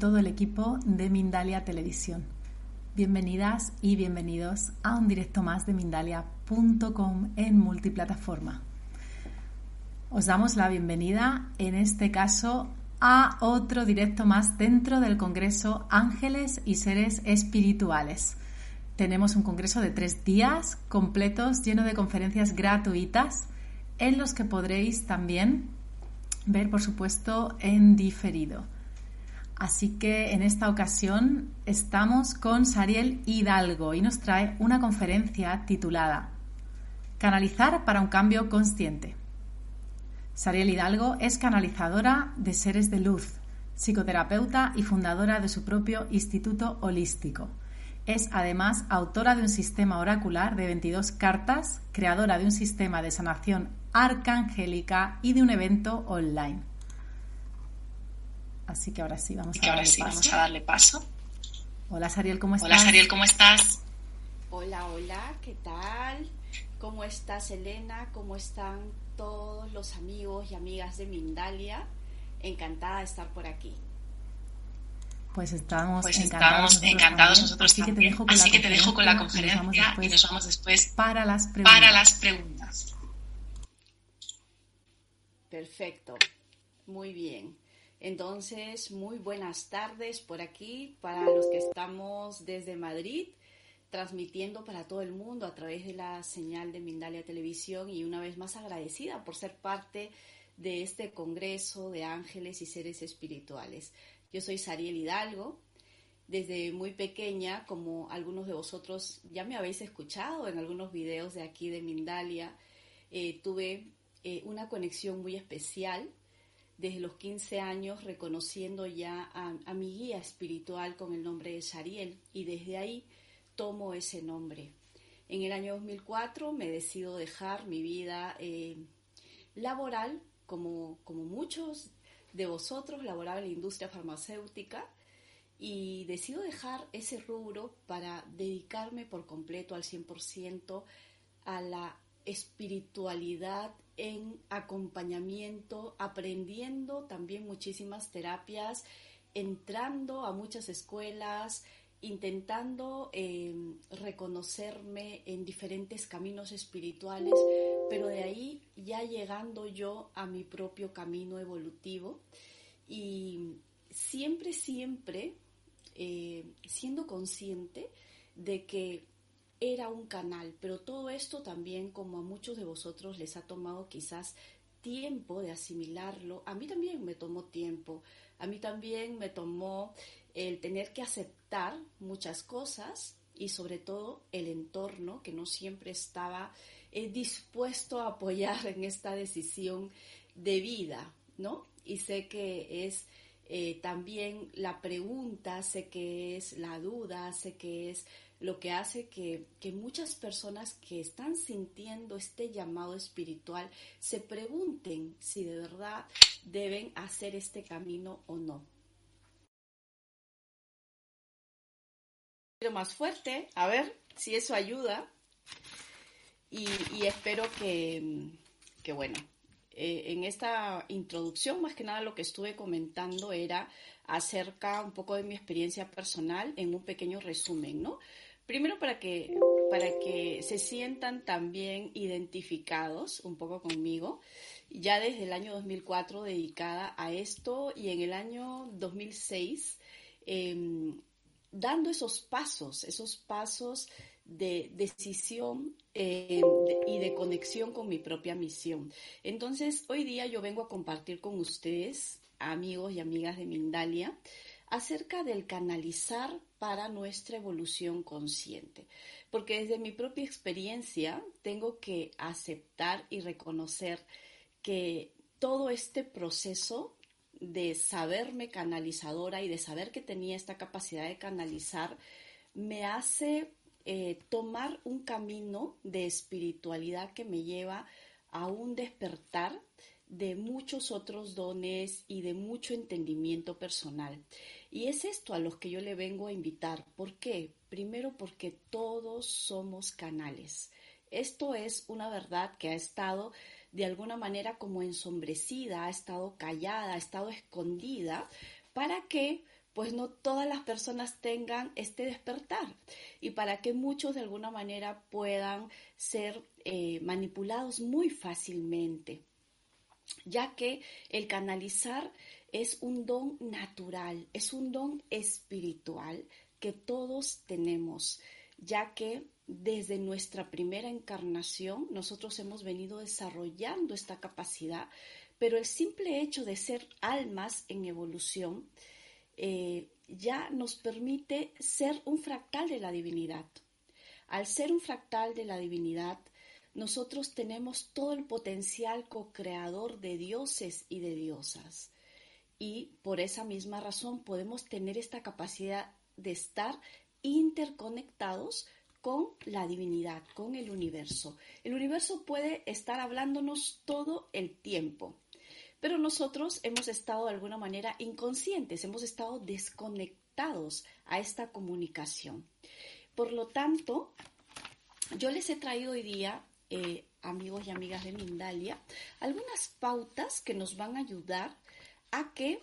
todo el equipo de Mindalia Televisión. Bienvenidas y bienvenidos a un directo más de Mindalia.com en multiplataforma. Os damos la bienvenida, en este caso, a otro directo más dentro del Congreso Ángeles y Seres Espirituales. Tenemos un congreso de tres días completos, lleno de conferencias gratuitas, en los que podréis también ver, por supuesto, en diferido. Así que en esta ocasión estamos con Sariel Hidalgo y nos trae una conferencia titulada Canalizar para un cambio consciente. Sariel Hidalgo es canalizadora de seres de luz, psicoterapeuta y fundadora de su propio Instituto Holístico. Es además autora de un sistema oracular de 22 cartas, creadora de un sistema de sanación arcangélica y de un evento online. Así que ahora sí, vamos, a, darle paso. vamos a darle paso. Hola Sariel, ¿cómo estás? Hola Sariel, ¿cómo estás? Hola, hola, ¿qué tal? ¿Cómo estás Elena? ¿Cómo están todos los amigos y amigas de Mindalia? Encantada de estar por aquí. Pues estamos, pues encantados, estamos encantados nosotros así también. Que te dejo con así la que te dejo con la conferencia y nos vamos después para las preguntas. Para las preguntas. Perfecto, muy bien. Entonces, muy buenas tardes por aquí para los que estamos desde Madrid, transmitiendo para todo el mundo a través de la señal de Mindalia Televisión y una vez más agradecida por ser parte de este Congreso de Ángeles y Seres Espirituales. Yo soy Sariel Hidalgo. Desde muy pequeña, como algunos de vosotros ya me habéis escuchado en algunos videos de aquí de Mindalia, eh, tuve eh, una conexión muy especial desde los 15 años reconociendo ya a, mi guía espiritual con el nombre de Sariel y desde ahí tomo ese nombre. En el año 2004 me decido dejar mi vida eh, laboral, como, como muchos de vosotros, laboraba en la industria farmacéutica y decido dejar ese rubro para dedicarme por completo al 100% a la espiritualidad en acompañamiento, aprendiendo también muchísimas terapias, entrando a muchas escuelas, intentando em, reconocerme en diferentes caminos espirituales, pero de ahí ya llegando yo a mi propio camino evolutivo. Y siempre, siempre eh, siendo consciente de que era un canal, pero todo esto también, como a muchos de vosotros les ha tomado quizás tiempo de asimilarlo, a mí también me tomó tiempo, a mí también me tomó el tener que aceptar muchas cosas y sobre todo el entorno que no siempre estaba eh, dispuesto a apoyar en esta decisión de vida, ¿no? Y sé que es eh, también la pregunta, sé que es la duda, sé que es lo que hace que, muchas personas que están sintiendo este llamado espiritual se pregunten si de verdad deben hacer este camino o no. Más fuerte, a ver si eso ayuda. Y, espero que, que bueno, eh, en esta introducción, más que nada lo que estuve comentando era acerca un poco de mi experiencia personal en un pequeño resumen, ¿no? Primero para que, para que se sientan también identificados un poco conmigo, ya desde el año 2004 dedicada a esto y en el año 2006 em, dando esos pasos, esos pasos de decisión em, y de conexión con mi propia misión. Entonces, hoy día yo vengo a compartir con ustedes, amigos y amigas de Mindalia, acerca del canalizar para nuestra evolución consciente. Porque desde mi propia experiencia tengo que aceptar y reconocer que todo este proceso de saberme canalizadora y de saber que tenía esta capacidad de canalizar me hace eh, tomar un camino de espiritualidad que me lleva a un despertar de muchos otros dones y de mucho entendimiento personal. Y es esto a los que yo le vengo a invitar. ¿Por qué? Primero porque todos somos canales. Esto es una verdad que ha estado de alguna manera como ensombrecida, ha estado callada, ha estado escondida para que pues no todas las personas tengan este despertar y para que muchos de alguna manera puedan ser eh, manipulados muy fácilmente, ya que el canalizar es un don natural, es un don espiritual que todos tenemos, ya que desde nuestra primera encarnación nosotros hemos venido desarrollando esta capacidad, pero el simple hecho de ser almas en evolución, eh, ya nos permite ser un fractal de la divinidad. Al ser un fractal de la divinidad, nosotros tenemos todo el potencial co-creador de dioses y de diosas. Y por esa misma razón podemos tener esta capacidad de estar interconectados con la divinidad, con el universo. El universo puede estar hablándonos todo el tiempo pero nosotros hemos estado de alguna manera inconscientes, hemos estado desconectados a esta comunicación. Por lo tanto, yo les he traído hoy día, eh, amigos y amigas de Mindalia, algunas pautas que nos van a ayudar a que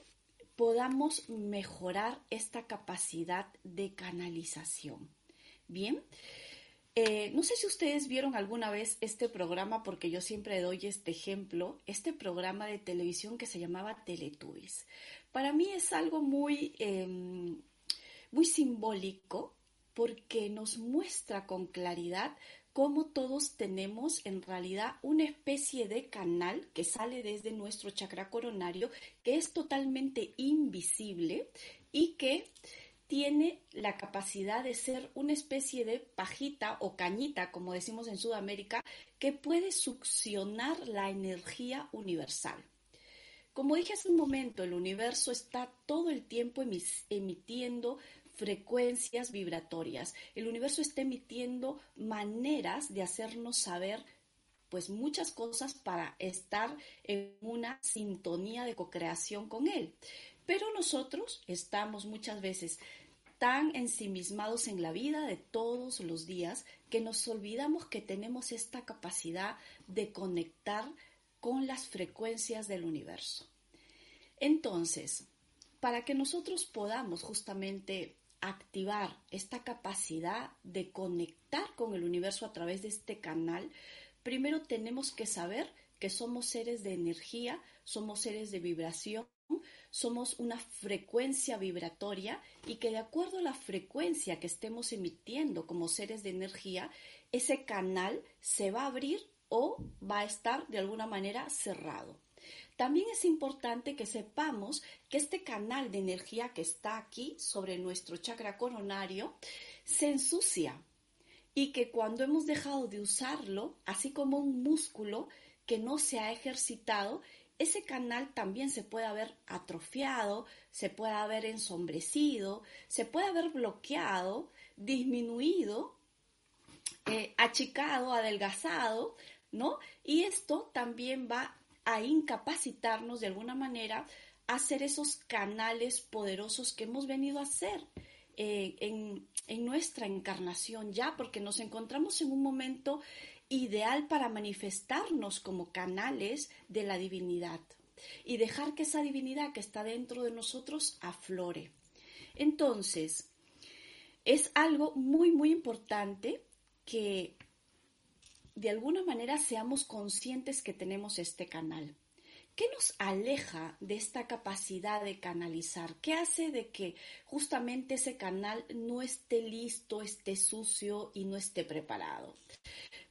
podamos mejorar esta capacidad de canalización. Bien, eh, no sé si ustedes vieron alguna vez este programa, porque yo siempre doy este ejemplo, este programa de televisión que se llamaba Teletubbies. Para mí es algo muy, em, muy simbólico porque nos muestra con claridad cómo todos tenemos en realidad una especie de canal que sale desde nuestro chakra coronario, que es totalmente invisible y que tiene la capacidad de ser una especie de pajita o cañita, como decimos en Sudamérica, que puede succionar la energía universal. Como dije hace un momento, el universo está todo el tiempo emitiendo frecuencias vibratorias. El universo está emitiendo maneras de hacernos saber pues muchas cosas para estar en una sintonía de co-creación con él. Pero nosotros estamos muchas veces tan ensimismados en la vida de todos los días que nos olvidamos que tenemos esta capacidad de conectar con las frecuencias del universo. Entonces, para que nosotros podamos justamente activar esta capacidad de conectar con el universo a través de este canal, primero tenemos que saber que somos seres de energía, somos seres de vibración, somos una frecuencia vibratoria y que de acuerdo a la frecuencia que estemos emitiendo como seres de energía, ese canal se va a abrir o va a estar de alguna manera cerrado. También es importante que sepamos que este canal de energía que está aquí sobre nuestro chakra coronario se ensucia y que cuando hemos dejado de usarlo, así como un músculo que no se ha ejercitado, ese canal también se puede haber atrofiado, se puede haber ensombrecido, se puede haber bloqueado, disminuido, eh, achicado, adelgazado, ¿no? Y esto también va a incapacitarnos de alguna manera a hacer esos canales poderosos que hemos venido a hacer eh, en, en nuestra encarnación ya, porque nos encontramos en un momento ideal para manifestarnos como canales de la divinidad y dejar que esa divinidad que está dentro de nosotros aflore. Entonces, es algo muy, muy importante que de alguna manera seamos conscientes que tenemos este canal. ¿Qué nos aleja de esta capacidad de canalizar? ¿Qué hace de que justamente ese canal no esté listo, esté sucio y no esté preparado?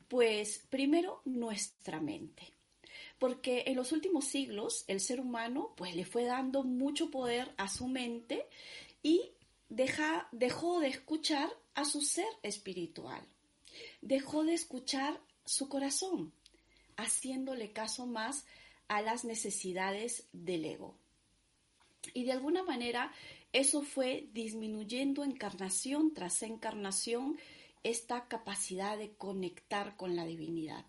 Pues primero nuestra mente. Porque en los últimos siglos el ser humano pues le fue dando mucho poder a su mente y deja, dejó de escuchar a su ser espiritual. Dejó de escuchar su corazón, haciéndole caso más a las necesidades del ego. Y de alguna manera eso fue disminuyendo encarnación tras encarnación esta capacidad de conectar con la divinidad.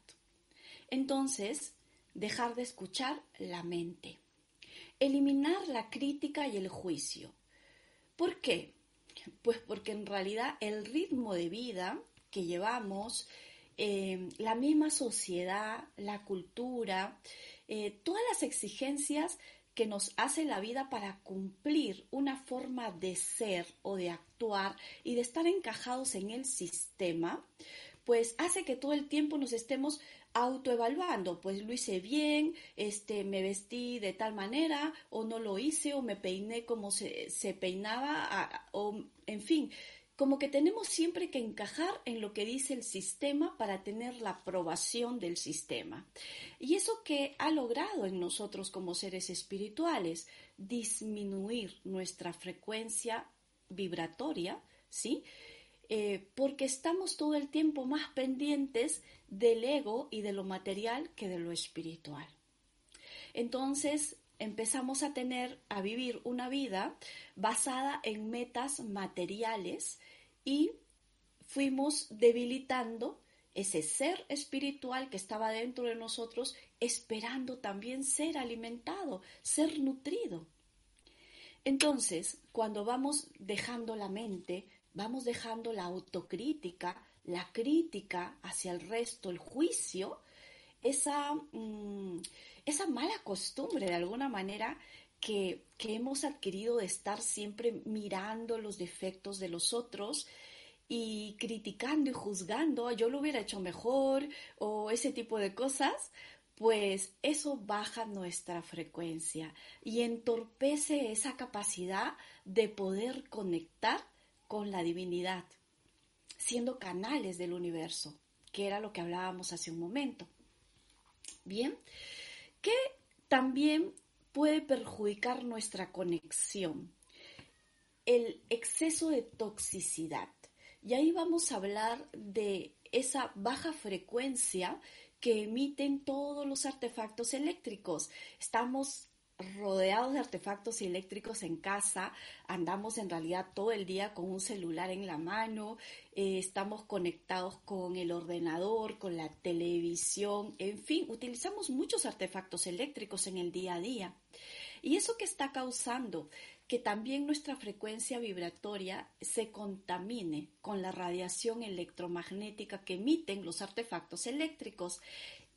Entonces, dejar de escuchar la mente. Eliminar la crítica y el juicio. ¿Por qué? Pues porque en realidad el ritmo de vida que llevamos, eh, la misma sociedad, la cultura, eh, todas las exigencias que nos hace la vida para cumplir una forma de ser o de actuar y de estar encajados en el sistema, pues hace que todo el tiempo nos estemos autoevaluando, pues lo hice bien, este, me vestí de tal manera, o no lo hice, o me peiné como se peinaba, o en fin, como que tenemos siempre que encajar en lo que dice el sistema para tener la aprobación del sistema. Y eso que ha logrado en nosotros como seres espirituales, disminuir nuestra frecuencia vibratoria, ¿sí? Eh, porque estamos todo el tiempo más pendientes del ego y de lo material que de lo espiritual. Entonces empezamos a tener, a vivir una vida basada en metas materiales y fuimos debilitando ese ser espiritual que estaba dentro de nosotros, esperando también ser alimentado, ser nutrido. Entonces, cuando vamos dejando la mente, vamos dejando la autocrítica, la crítica hacia el resto, el juicio, esa, mm, esa mala costumbre de alguna manera que, hemos adquirido de estar siempre mirando los defectos de los otros y criticando y juzgando, yo lo hubiera hecho mejor o ese tipo de cosas, pues eso baja nuestra frecuencia y entorpece esa capacidad de poder conectar con la divinidad, siendo canales del universo, que era lo que hablábamos hace un momento. Bien, que también puede perjudicar nuestra conexión. El exceso de toxicidad. Y ahí vamos a hablar de esa baja frecuencia que emiten todos los artefactos eléctricos. Estamos rodeados de artefactos eléctricos en casa, andamos en realidad todo el día con un celular en la mano, eh, estamos conectados con el ordenador, con la televisión, en fin, utilizamos muchos artefactos eléctricos en el día a día. Y eso que está causando que también nuestra frecuencia vibratoria se contamine con la radiación electromagnética que emiten los artefactos eléctricos.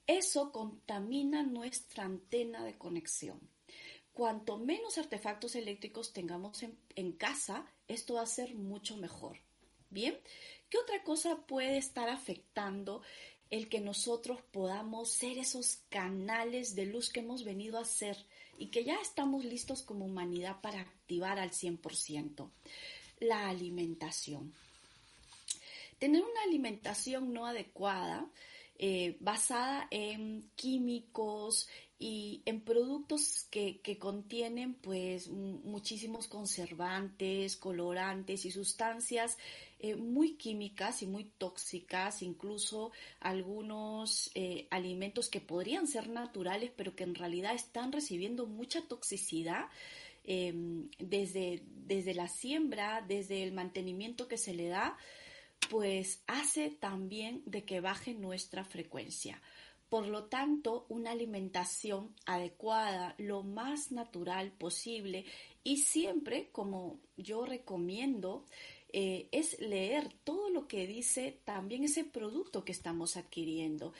Eso contamina nuestra antena de conexión cuanto menos artefactos eléctricos tengamos en, casa, esto va a ser mucho mejor. Bien, ¿qué otra cosa puede estar afectando el que nosotros podamos ser esos canales de luz que hemos venido a ser y que ya estamos listos como humanidad para activar al 100%? La alimentación. Tener una alimentación no adecuada, eh, basada en químicos, y en productos que, contienen pues muchísimos conservantes, colorantes y sustancias eh, muy químicas y muy tóxicas, incluso algunos eh, alimentos que podrían ser naturales pero que en realidad están recibiendo mucha toxicidad. Em, desde, desde la siembra, desde el mantenimiento que se le da, pues hace también de que baje nuestra frecuencia. Por lo tanto, una alimentación adecuada, lo más natural posible y siempre, como yo recomiendo, eh, es leer todo lo que dice también ese producto que estamos adquiriendo.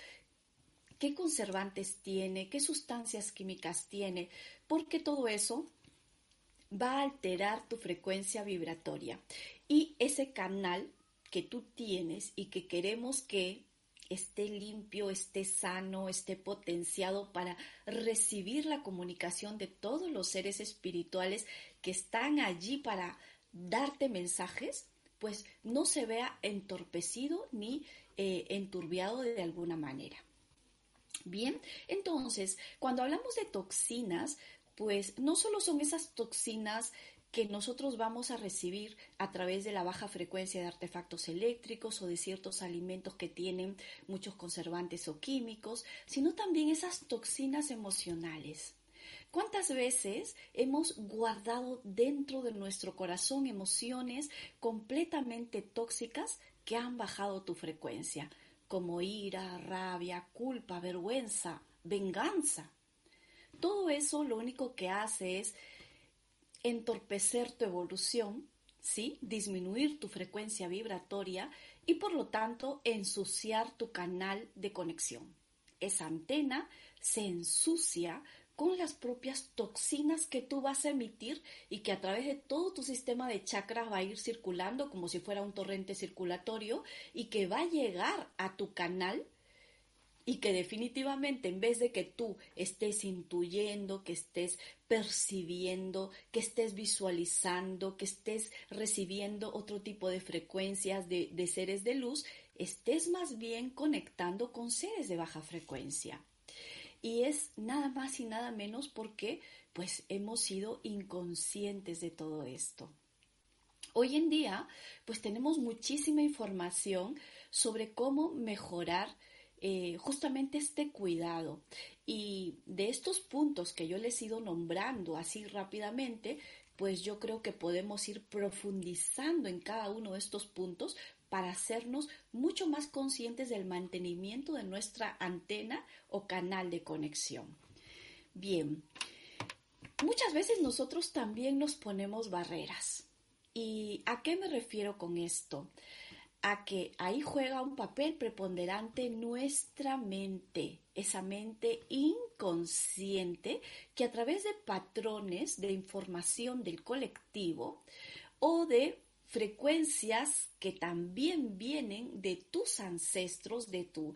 ¿Qué conservantes tiene? ¿Qué sustancias químicas tiene? Porque todo eso va a alterar tu frecuencia vibratoria. Y ese canal que tú tienes y que queremos que esté limpio, esté sano, esté potenciado para recibir la comunicación de todos los seres espirituales que están allí para darte mensajes, pues no se vea entorpecido ni eh, enturbiado de alguna manera. Bien, entonces, cuando hablamos de toxinas, pues no solo son esas toxinas que nosotros vamos a recibir a través de la baja frecuencia de artefactos eléctricos o de ciertos alimentos que tienen muchos conservantes o químicos, sino también esas toxinas emocionales. ¿Cuántas veces hemos guardado dentro de nuestro corazón emociones completamente tóxicas que han bajado tu frecuencia, como ira, rabia, culpa, vergüenza, venganza? Todo eso lo único que hace es entorpecer tu evolución, ¿sí? disminuir tu frecuencia vibratoria y por lo tanto ensuciar tu canal de conexión. Esa antena se ensucia con las propias toxinas que tú vas a emitir y que a través de todo tu sistema de chakras va a ir circulando como si fuera un torrente circulatorio y que va a llegar a tu canal y que definitivamente en vez de que tú estés intuyendo, que estés percibiendo, que estés visualizando, que estés recibiendo otro tipo de frecuencias de, de seres de luz, estés más bien conectando con seres de baja frecuencia. Y es nada más y nada menos porque pues hemos sido inconscientes de todo esto. Hoy en día pues tenemos muchísima información sobre cómo mejorar eh, justamente este cuidado. Y de estos puntos que yo les he ido nombrando así rápidamente, pues yo creo que podemos ir profundizando en cada uno de estos puntos para hacernos mucho más conscientes del mantenimiento de nuestra antena o canal de conexión. Bien, muchas veces nosotros también nos ponemos barreras. ¿Y a qué me refiero con esto? A que ahí juega un papel preponderante nuestra mente, esa mente inconsciente que a través de patrones de información del colectivo o de frecuencias que también vienen de tus ancestros, de tu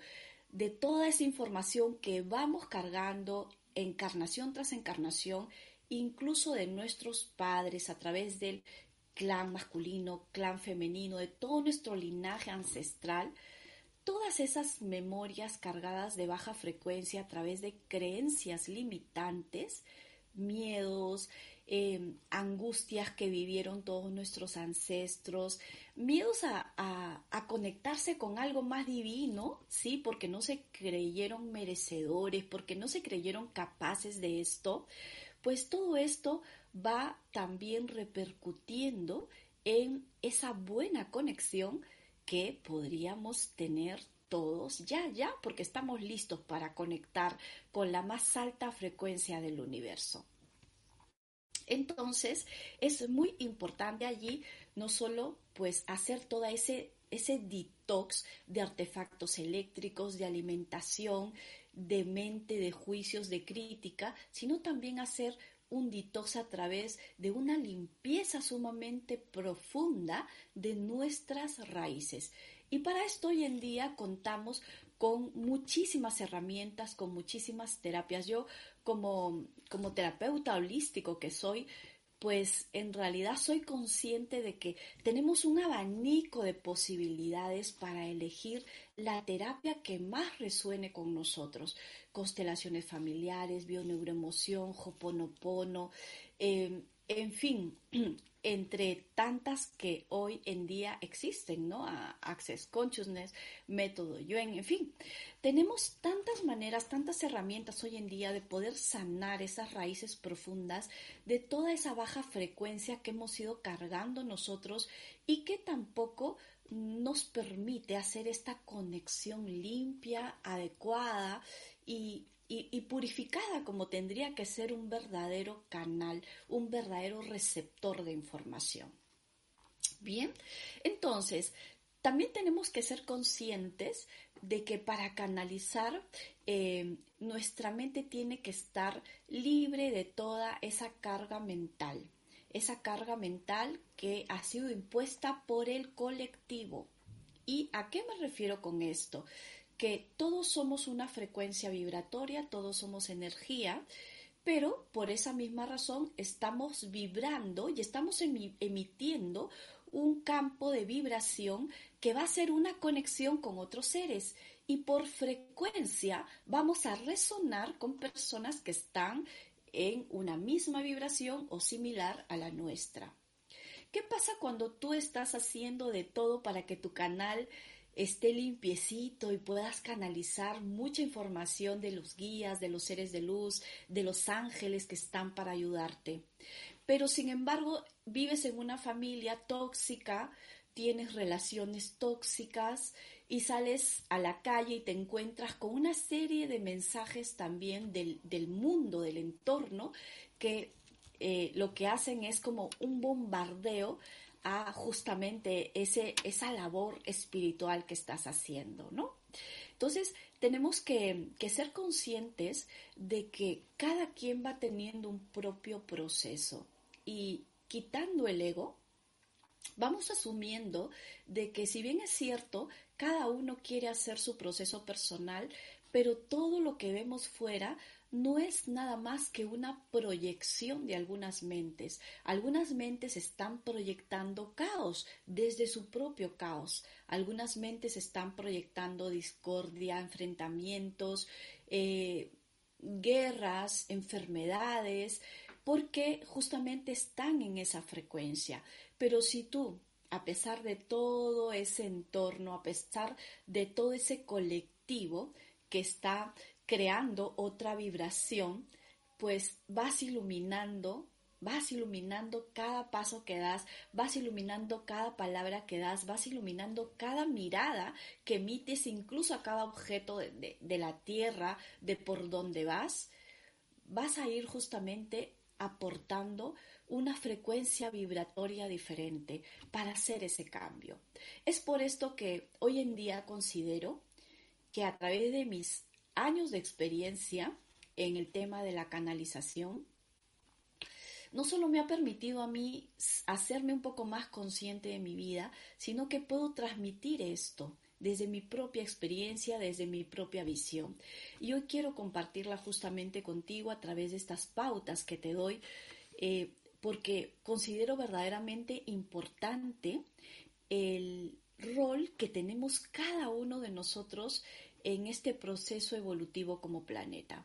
de toda esa información que vamos cargando encarnación tras encarnación, incluso de nuestros padres a través del clan masculino, clan femenino, de todo nuestro linaje ancestral, todas esas memorias cargadas de baja frecuencia a través de creencias limitantes, miedos, Em, angustias que vivieron todos nuestros ancestros, miedos a, a, conectarse con algo más divino, ¿sí? Porque no se creyeron merecedores, porque no se creyeron capaces de esto, pues todo esto va también repercutiendo en esa buena conexión que podríamos tener todos ya, ya, porque estamos listos para conectar con la más alta frecuencia del universo. Entonces, es muy importante allí no solo pues hacer todo ese, ese detox de artefactos eléctricos, de alimentación, de mente, de juicios, de crítica, sino también hacer un a través de una limpieza sumamente profunda de nuestras raíces. Y para esto hoy en día contamos con muchísimas herramientas, con muchísimas terapias. Yo como, como terapeuta holístico que soy, pues en realidad soy consciente de que tenemos un abanico de posibilidades para elegir la terapia que más resuene con nosotros. Constelaciones familiares, bioneuroemoción, hoponopono, eh, en fin, entre tantas que hoy en día existen, ¿no? Access Consciousness, método Yuen, en fin, tenemos tantas maneras, tantas herramientas hoy en día de poder sanar esas raíces profundas de toda esa baja frecuencia que hemos ido cargando nosotros y que tampoco nos permite hacer esta conexión limpia, adecuada y y, purificada como tendría que ser un verdadero canal, un verdadero receptor de información. Bien, entonces, también tenemos que ser conscientes de que para canalizar eh, nuestra mente tiene que estar libre de toda esa carga mental, esa carga mental que ha sido impuesta por el colectivo. ¿Y a qué me refiero con esto? Que todos somos una frecuencia vibratoria, todos somos energía, pero por esa misma razón estamos vibrando y estamos emitiendo un campo de vibración que va a ser una conexión con otros seres y por frecuencia vamos a resonar con personas que están en una misma vibración o similar a la nuestra. ¿Qué pasa cuando tú estás haciendo de todo para que tu canal esté limpiecito y puedas canalizar mucha información de los guías, de los seres de luz, de los ángeles que están para ayudarte. Pero sin embargo, vives en una familia tóxica, tienes relaciones tóxicas y sales a la calle y te encuentras con una serie de mensajes también del, mundo, del entorno, que eh, lo que hacen es como un bombardeo a justamente ese, esa labor espiritual que estás haciendo, ¿no? Entonces, tenemos que, que, ser conscientes de que cada quien va teniendo un propio proceso y quitando el ego, vamos asumiendo de que si bien es cierto, cada uno quiere hacer su proceso personal, pero todo lo que vemos fuera no es nada más que una proyección de algunas mentes. Algunas mentes están proyectando caos desde su propio caos. Algunas mentes están proyectando discordia, enfrentamientos, eh, guerras, enfermedades, porque justamente están en esa frecuencia. Pero si tú, a pesar de todo ese entorno, a pesar de todo ese colectivo que está creando otra vibración, pues vas iluminando, vas iluminando cada paso que das, vas iluminando cada palabra que das, vas iluminando cada mirada que emites incluso a cada objeto de, la tierra, de por donde vas, vas a ir justamente aportando una frecuencia vibratoria diferente para hacer ese cambio. Es por esto que hoy en día considero que a través de mis años de experiencia en el tema de la canalización, no solo me ha permitido a mí hacerme un poco más consciente de mi vida, sino que puedo transmitir esto desde mi propia experiencia, desde mi propia visión. Y hoy quiero compartirla justamente contigo a través de estas pautas que te doy, eh, porque considero verdaderamente importante el rol que tenemos cada uno de nosotros en este proceso evolutivo como planeta.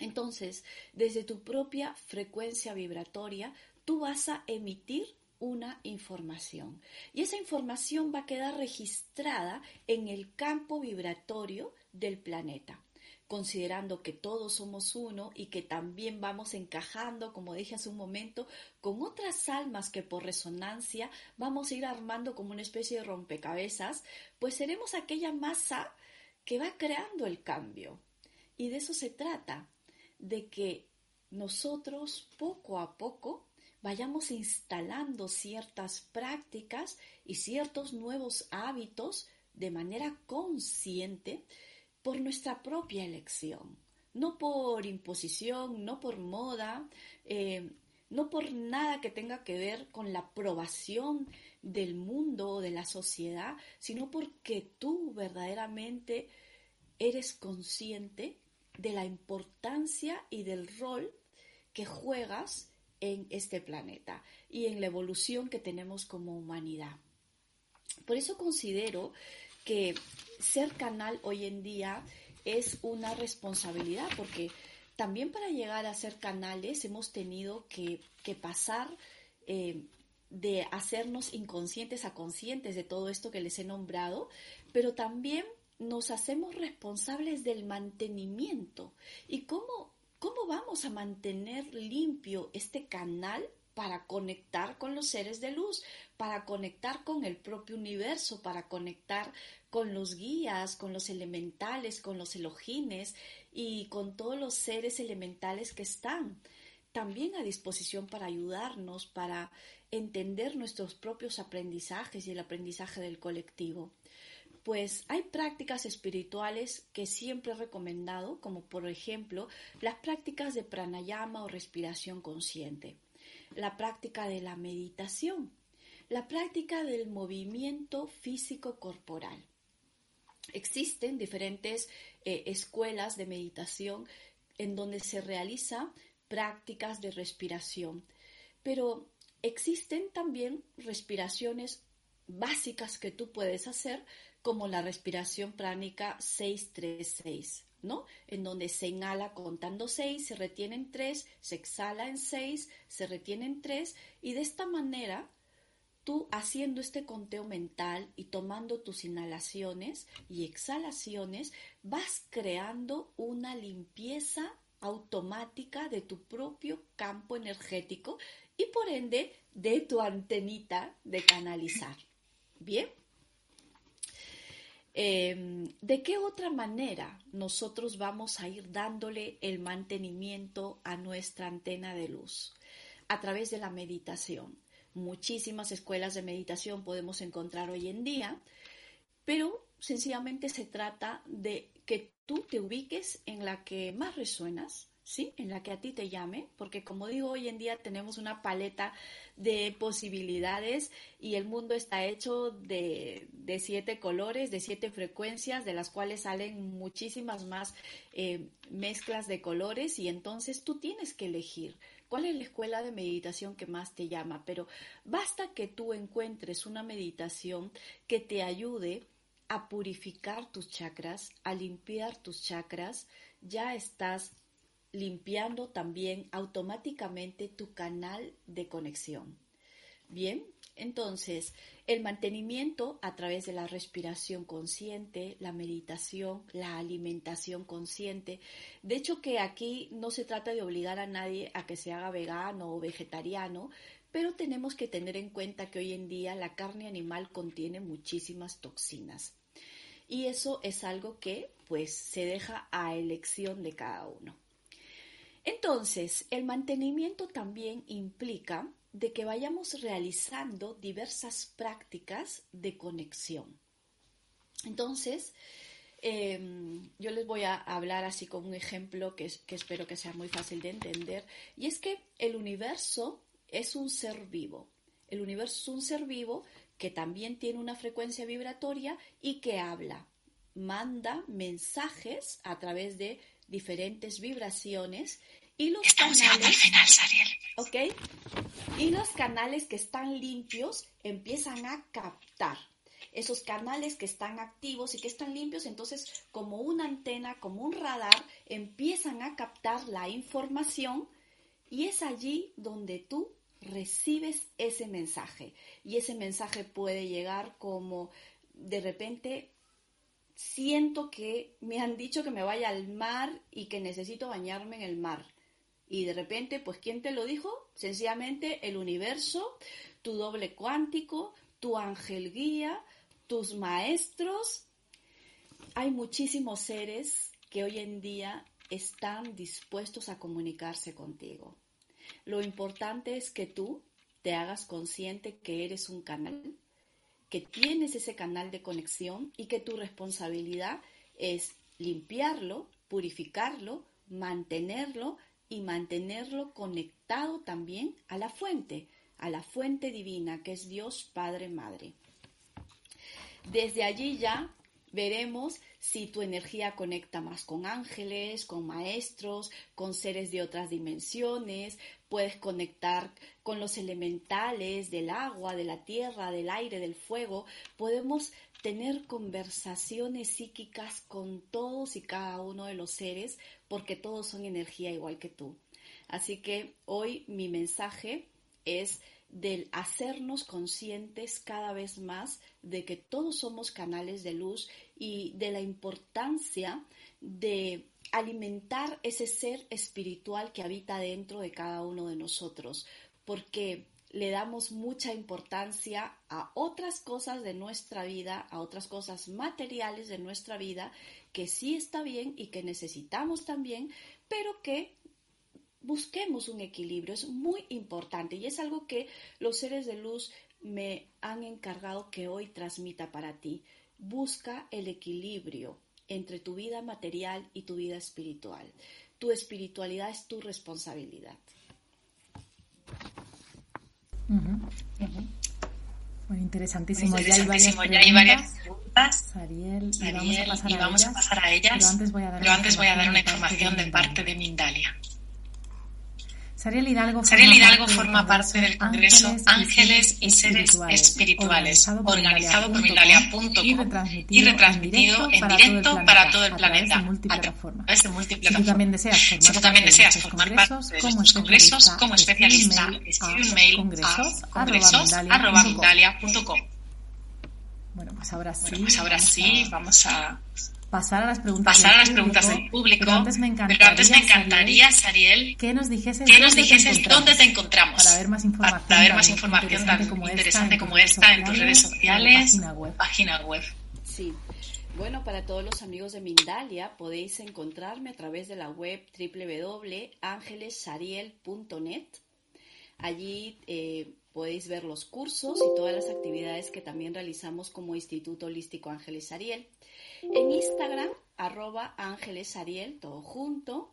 Entonces, desde tu propia frecuencia vibratoria, tú vas a emitir una información y esa información va a quedar registrada en el campo vibratorio del planeta considerando que todos somos uno y que también vamos encajando, como dije hace un momento, con otras almas que por resonancia vamos a ir armando como una especie de rompecabezas, pues seremos aquella masa que va creando el cambio. Y de eso se trata, de que nosotros poco a poco vayamos instalando ciertas prácticas y ciertos nuevos hábitos de manera consciente por nuestra propia elección, no por imposición, no por moda, eh, no por nada que tenga que ver con la aprobación del mundo o de la sociedad, sino porque tú verdaderamente eres consciente de la importancia y del rol que juegas en este planeta y en la evolución que tenemos como humanidad. Por eso considero que ser canal hoy en día es una responsabilidad, porque también para llegar a ser canales hemos tenido que, pasar eh, de hacernos inconscientes a conscientes de todo esto que les he nombrado, pero también nos hacemos responsables del mantenimiento. ¿Y cómo, cómo vamos a mantener limpio este canal para conectar con los seres de luz, para conectar con el propio universo, para conectar con los guías, con los elementales, con los elogines y con todos los seres elementales que están también a disposición para ayudarnos, para entender nuestros propios aprendizajes y el aprendizaje del colectivo. Pues hay prácticas espirituales que siempre he recomendado, como por ejemplo las prácticas de pranayama o respiración consciente la práctica de la meditación, la práctica del movimiento físico corporal. Existen diferentes eh, escuelas de meditación en donde se realizan prácticas de respiración, pero existen también respiraciones básicas que tú puedes hacer como la respiración pránica 636. En donde se inhala contando seis, se retiene en tres, se exhala en seis, se retiene en tres y de esta manera tú haciendo este conteo mental y tomando tus inhalaciones y exhalaciones, vas creando una limpieza automática de tu propio campo energético y por ende de tu antenita de canalizar. Bien. Em, ¿De qué otra manera nosotros vamos a ir dándole el mantenimiento a nuestra antena de luz? A través de la meditación. Muchísimas escuelas de meditación podemos encontrar hoy en día, pero sencillamente se trata de que tú te ubiques en la que más resuenas, ¿sí? En la que a ti te llame, porque como digo, hoy en día tenemos una paleta de posibilidades y el mundo está hecho de, siete colores, de siete frecuencias, de las cuales salen muchísimas más eh, mezclas de colores y entonces tú tienes que elegir cuál es la escuela de meditación que más te llama, pero basta que tú encuentres una meditación que te ayude a purificar tus chakras, a limpiar tus chakras, ya estás limpiando también automáticamente tu canal de conexión. Bien, entonces el mantenimiento a través de la respiración consciente, la meditación, la alimentación consciente. De hecho que aquí no se trata de obligar a nadie a que se haga vegano o vegetariano, pero tenemos que tener en cuenta que hoy en día la carne animal contiene muchísimas toxinas. Y eso es algo que pues se deja a elección de cada uno. Entonces, el mantenimiento también implica de que vayamos realizando diversas prácticas de conexión. Entonces, em, yo les voy a hablar así como un ejemplo que espero que sea muy fácil de entender, y es que el universo es un ser vivo. El universo es un ser vivo que también tiene una frecuencia vibratoria y que habla, manda mensajes a través de diferentes vibraciones y los Estamos canales, al final. Y los canales que están limpios empiezan a captar. Esos canales que están activos y que están limpios, entonces como una antena, como un radar, empiezan a captar la información y es allí donde tú recibes ese mensaje. Y ese mensaje puede llegar como de repente siento que me han dicho que me vaya al mar y que necesito bañarme en el mar. Y de repente, pues, ¿quién te lo dijo? Sencillamente el universo, tu doble cuántico, tu ángel guía, tus maestros. Hay muchísimos seres que hoy en día están dispuestos a comunicarse contigo. Lo importante es que tú te hagas consciente que eres un canal que tienes ese canal de conexión y que tu responsabilidad es limpiarlo, purificarlo, mantenerlo y mantenerlo conectado también a la fuente, a la fuente divina que es Dios Padre Madre. Desde allí ya veremos si tu energía conecta más con ángeles, con maestros, con seres de otras dimensiones, puedes conectar con los elementales del agua, de la tierra, del aire, del fuego. Podemos tener conversaciones psíquicas con todos y cada uno de los seres porque todos son energía igual que tú. Así que hoy mi mensaje es del hacernos conscientes cada vez más de que todos somos canales de luz y de la importancia de alimentar ese ser espiritual que habita dentro de cada uno de nosotros, porque le damos mucha importancia a otras cosas de nuestra vida, a otras cosas materiales de nuestra vida, que sí está bien y que necesitamos también, pero que busquemos un equilibrio, es muy importante y es algo que los seres de luz me han encargado que hoy transmita para ti. Busca el equilibrio entre tu vida material y tu vida espiritual. Tu espiritualidad es tu responsabilidad. Muy interesantísimo. ya, hay varias preguntas. Sariel, y vamos, a pasar, a ellas, Pero antes voy a dar, una, antes voy a dar una información de parte de Mindalia. Sariel Hidalgo, forma, parte del Congreso Ángeles y Seres Espirituales, organizado por Mindalia.com y retransmitido en directo para todo el planeta a través de multiplataforma. Si tú también deseas formar parte de estos congresos como especialista, escribe un mail a congresos.mindalia.com. Bueno, pues ahora sí. Bueno, pues ahora sí, vamos a pasar a las preguntas, pasar a las preguntas del público. Pero antes me encantaría, Sariel, que nos dijeses, que nos dijeses dónde, te encontramos para ver más información, para ver más información tan interesante como esta, en tus redes sociales, página web. página web. Sí. Bueno, para todos los amigos de Mindalia podéis encontrarme a través de la web www.angelessariel.net. Allí eh, podéis ver los cursos y todas las actividades que también realizamos como Instituto Holístico Ángeles Ariel. En Instagram, arroba Ángeles Ariel, todo junto.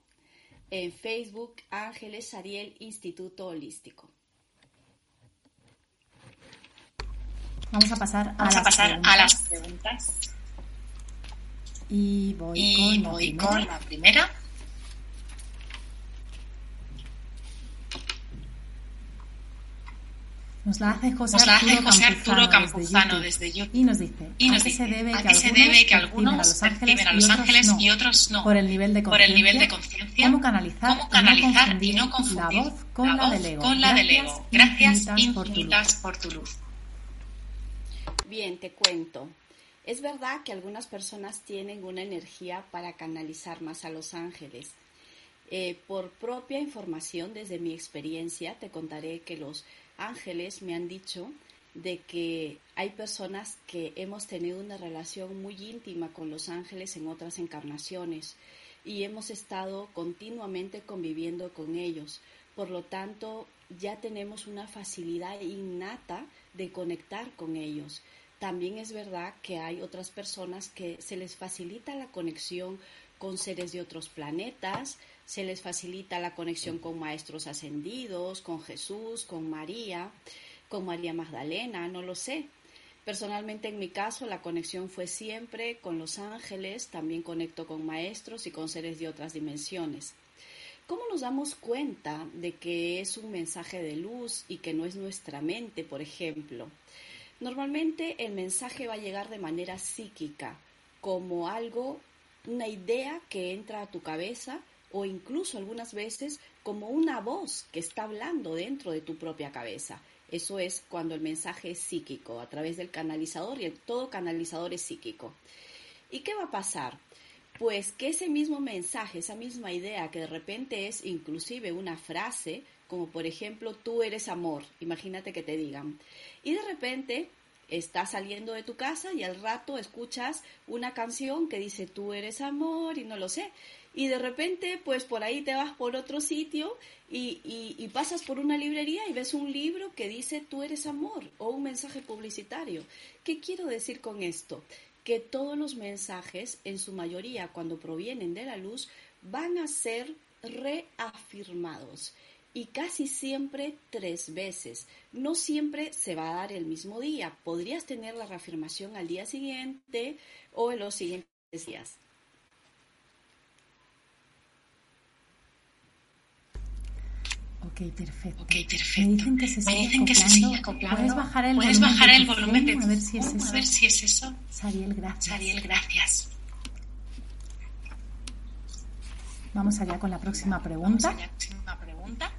En Facebook, Ángeles Ariel Instituto Holístico. Vamos a pasar a, Vamos las, a pasar preguntas. a las preguntas. Y voy, Y con, la voy primera. con la primera. Nos la hace José Nos la hace Arturo José Arturo Campuzano desde desde YouTube. YouTube. Y nos dice, Y nos ¿a qué dice, se debe ¿a que se algunos debe que perciben algunos a los ángeles, y los otros ángeles no? y otros no? Por el nivel de Por el nivel de conciencia, ¿Cómo canalizar, cómo canalizar y y no confundir la voz con la, voz del ego? con la del ego. Gracias Gracias infinitas por tu luz. infinitas por tu luz. Bien, te cuento. Es verdad que algunas personas tienen una energía para canalizar más a los ángeles. Eh, por propia información, desde mi experiencia, te contaré que los ángeles me han dicho de que hay personas que hemos tenido una relación muy íntima con los ángeles en otras encarnaciones y hemos estado continuamente conviviendo con ellos. Por lo tanto, ya tenemos una facilidad innata de conectar con ellos. También es verdad que hay otras personas que se les facilita la conexión con seres de otros planetas, se les facilita la conexión con maestros ascendidos, con Jesús, con María, con María Magdalena, no lo sé. Personalmente en mi caso la conexión fue siempre con los ángeles, también conecto con maestros y con seres de otras dimensiones. ¿Cómo nos damos cuenta de que es un mensaje de luz y que no es nuestra mente, por ejemplo? Normalmente el mensaje va a llegar de manera psíquica, como algo, una idea que entra a tu cabeza o incluso algunas veces como una voz que está hablando dentro de tu propia cabeza. Eso es cuando el mensaje es psíquico, a través del canalizador y el, todo canalizador es psíquico. ¿Y qué va a pasar? Pues que ese mismo mensaje, esa misma idea que de repente es inclusive una frase, como por ejemplo, tú eres amor, imagínate que te digan, y de repente estás saliendo de tu casa y al rato escuchas una canción que dice tú eres amor y no lo sé. Y de repente, pues por ahí te vas por otro sitio y, y, pasas por una librería y ves un libro que dice tú eres amor o un mensaje publicitario. ¿Qué quiero decir con esto? Que todos los mensajes, en su mayoría cuando provienen de la luz, van a ser reafirmados y casi siempre tres veces. No siempre se va a dar el mismo día. Podrías tener la reafirmación al día siguiente o en los siguientes días. Ok, perfecto. Ok, perfecto. Me dicen que se Me sigue dicen que se acoplando. sigue acoplando. ¿Puedes bajar el ¿Puedes volumen, bajar el volumen de tu A ver si es eso. A ver si es eso. Sariel, gracias. Sariel, gracias. Vamos allá con la próxima Vamos pregunta. allá, próxima pregunta.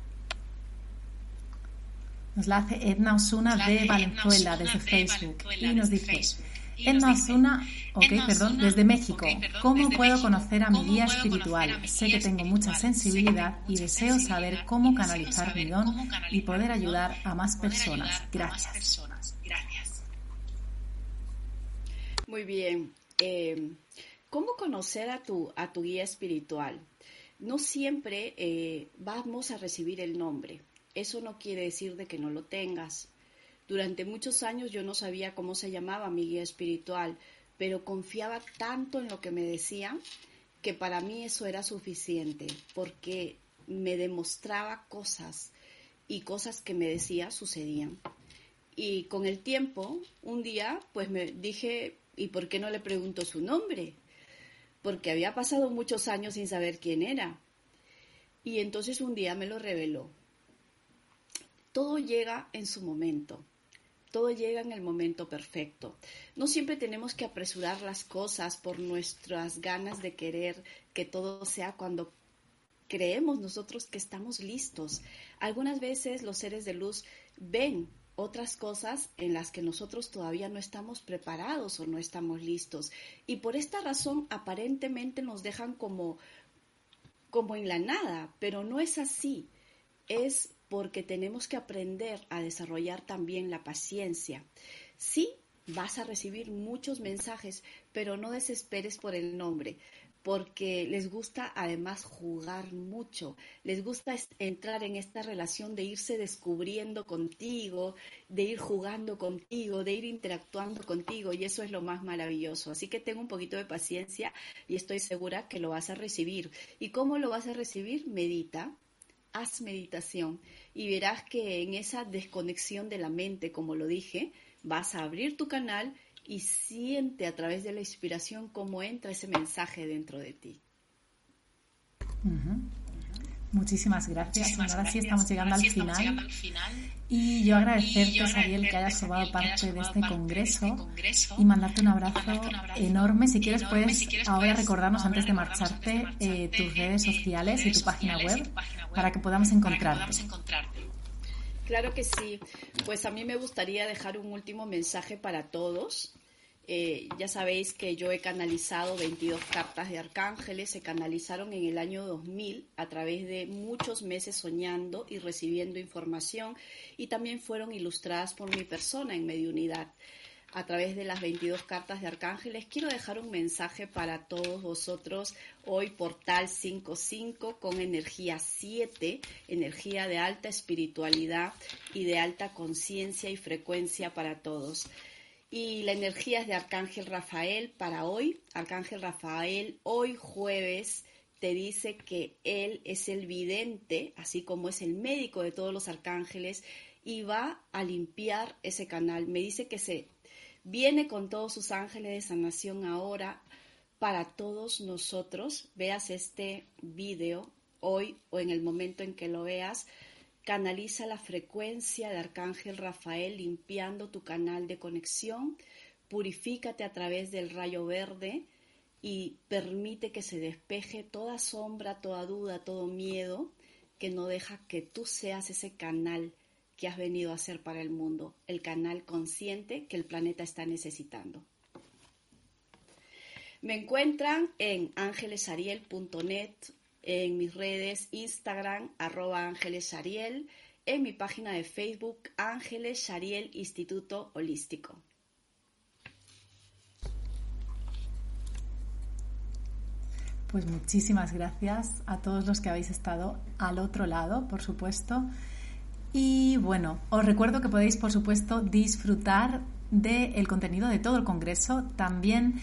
Nos la hace Edna Osuna de Valenzuela desde Facebook Valenzuela y nos dice Facebook. Y Edna Osuna, ok, Edna perdón, Osuna, desde México. ¿Cómo desde puedo México. conocer a mi ¿Cómo guía espiritual? Sé que tengo mucha sensibilidad y deseo saber cómo canalizar saber mi don y poder ayudar a más personas. Gracias. Muy bien. Eh, ¿Cómo conocer a tu, a tu guía espiritual? No siempre eh, vamos a recibir el nombre. Eso no quiere decir de que no lo tengas. Durante muchos años yo no sabía cómo se llamaba mi guía espiritual, pero confiaba tanto en lo que me decían que para mí eso era suficiente, porque me demostraba cosas y cosas que me decía sucedían. Y con el tiempo, un día, pues me dije, ¿y por qué no le pregunto su nombre? Porque había pasado muchos años sin saber quién era. Y entonces un día me lo reveló. Todo llega en su momento. Todo llega en el momento perfecto. No siempre tenemos que apresurar las cosas por nuestras ganas de querer que todo sea cuando creemos nosotros que estamos listos. Algunas veces los seres de luz ven otras cosas en las que nosotros todavía no estamos preparados o no estamos listos. Y por esta razón aparentemente nos dejan como, como en la nada, pero no es así. Es porque tenemos que aprender a desarrollar también la paciencia. Sí, vas a recibir muchos mensajes, pero no desesperes por el nombre, porque les gusta además jugar mucho, les gusta entrar en esta relación de irse descubriendo contigo, de ir jugando contigo, de ir interactuando contigo y eso es lo más maravilloso. Así que tengo un poquito de paciencia y estoy segura que lo vas a recibir. ¿Y cómo lo vas a recibir? Medita, haz meditación y verás que en esa desconexión de la mente, como lo dije, vas a abrir tu canal y siente a través de la inspiración cómo entra ese mensaje dentro de ti. Muchísimas gracias. Ahora sí estamos llegando, al, final. Y yo agradecerte, Sariel, que hayas formado parte de este congreso, y mandarte un abrazo, enorme. Si quieres, puedes ahora recordarnos antes de marcharte eh, tus redes sociales y tu página web para que podamos encontrarte. Claro que sí. Pues a mí me gustaría dejar un último mensaje para todos. Eh, ya sabéis que yo he canalizado 22 cartas de arcángeles, se canalizaron en el año 2000 a través de muchos meses soñando y recibiendo información y también fueron ilustradas por mi persona en mediunidad a través de las 22 cartas de arcángeles, quiero dejar un mensaje para todos vosotros hoy, portal 55 con energía 7, energía de alta espiritualidad y de alta conciencia y frecuencia para todos. Y la energía es de Arcángel Rafael para hoy. Arcángel Rafael, hoy jueves, te dice que él es el vidente, así como es el médico de todos los arcángeles, y va a limpiar ese canal. Me dice que se viene con todos sus ángeles de sanación ahora para todos nosotros. Veas este video hoy o en el momento en que lo veas. Canaliza la frecuencia de Arcángel Rafael limpiando tu canal de conexión. Purifícate a través del rayo verde y permite que se despeje toda sombra, toda duda, todo miedo que no deja que tú seas ese canal que has venido a hacer para el mundo, el canal consciente que el planeta está necesitando. Me encuentran en ángelesariel.net, en mis redes Instagram, arroba ángelesariel, en mi página de Facebook, Ángeles Shariel Instituto Holístico. Pues muchísimas gracias a todos los que habéis estado al otro lado, por supuesto. Y bueno, os recuerdo que podéis, por supuesto, disfrutar del contenido de todo el Congreso, también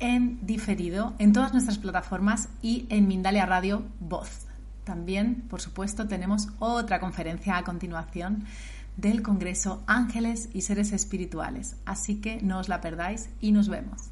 en diferido, en todas nuestras plataformas y en Mindalia Radio Voz. También, por supuesto, tenemos otra conferencia a continuación del Congreso Ángeles y Seres Espirituales. Así que no os la perdáis y nos vemos.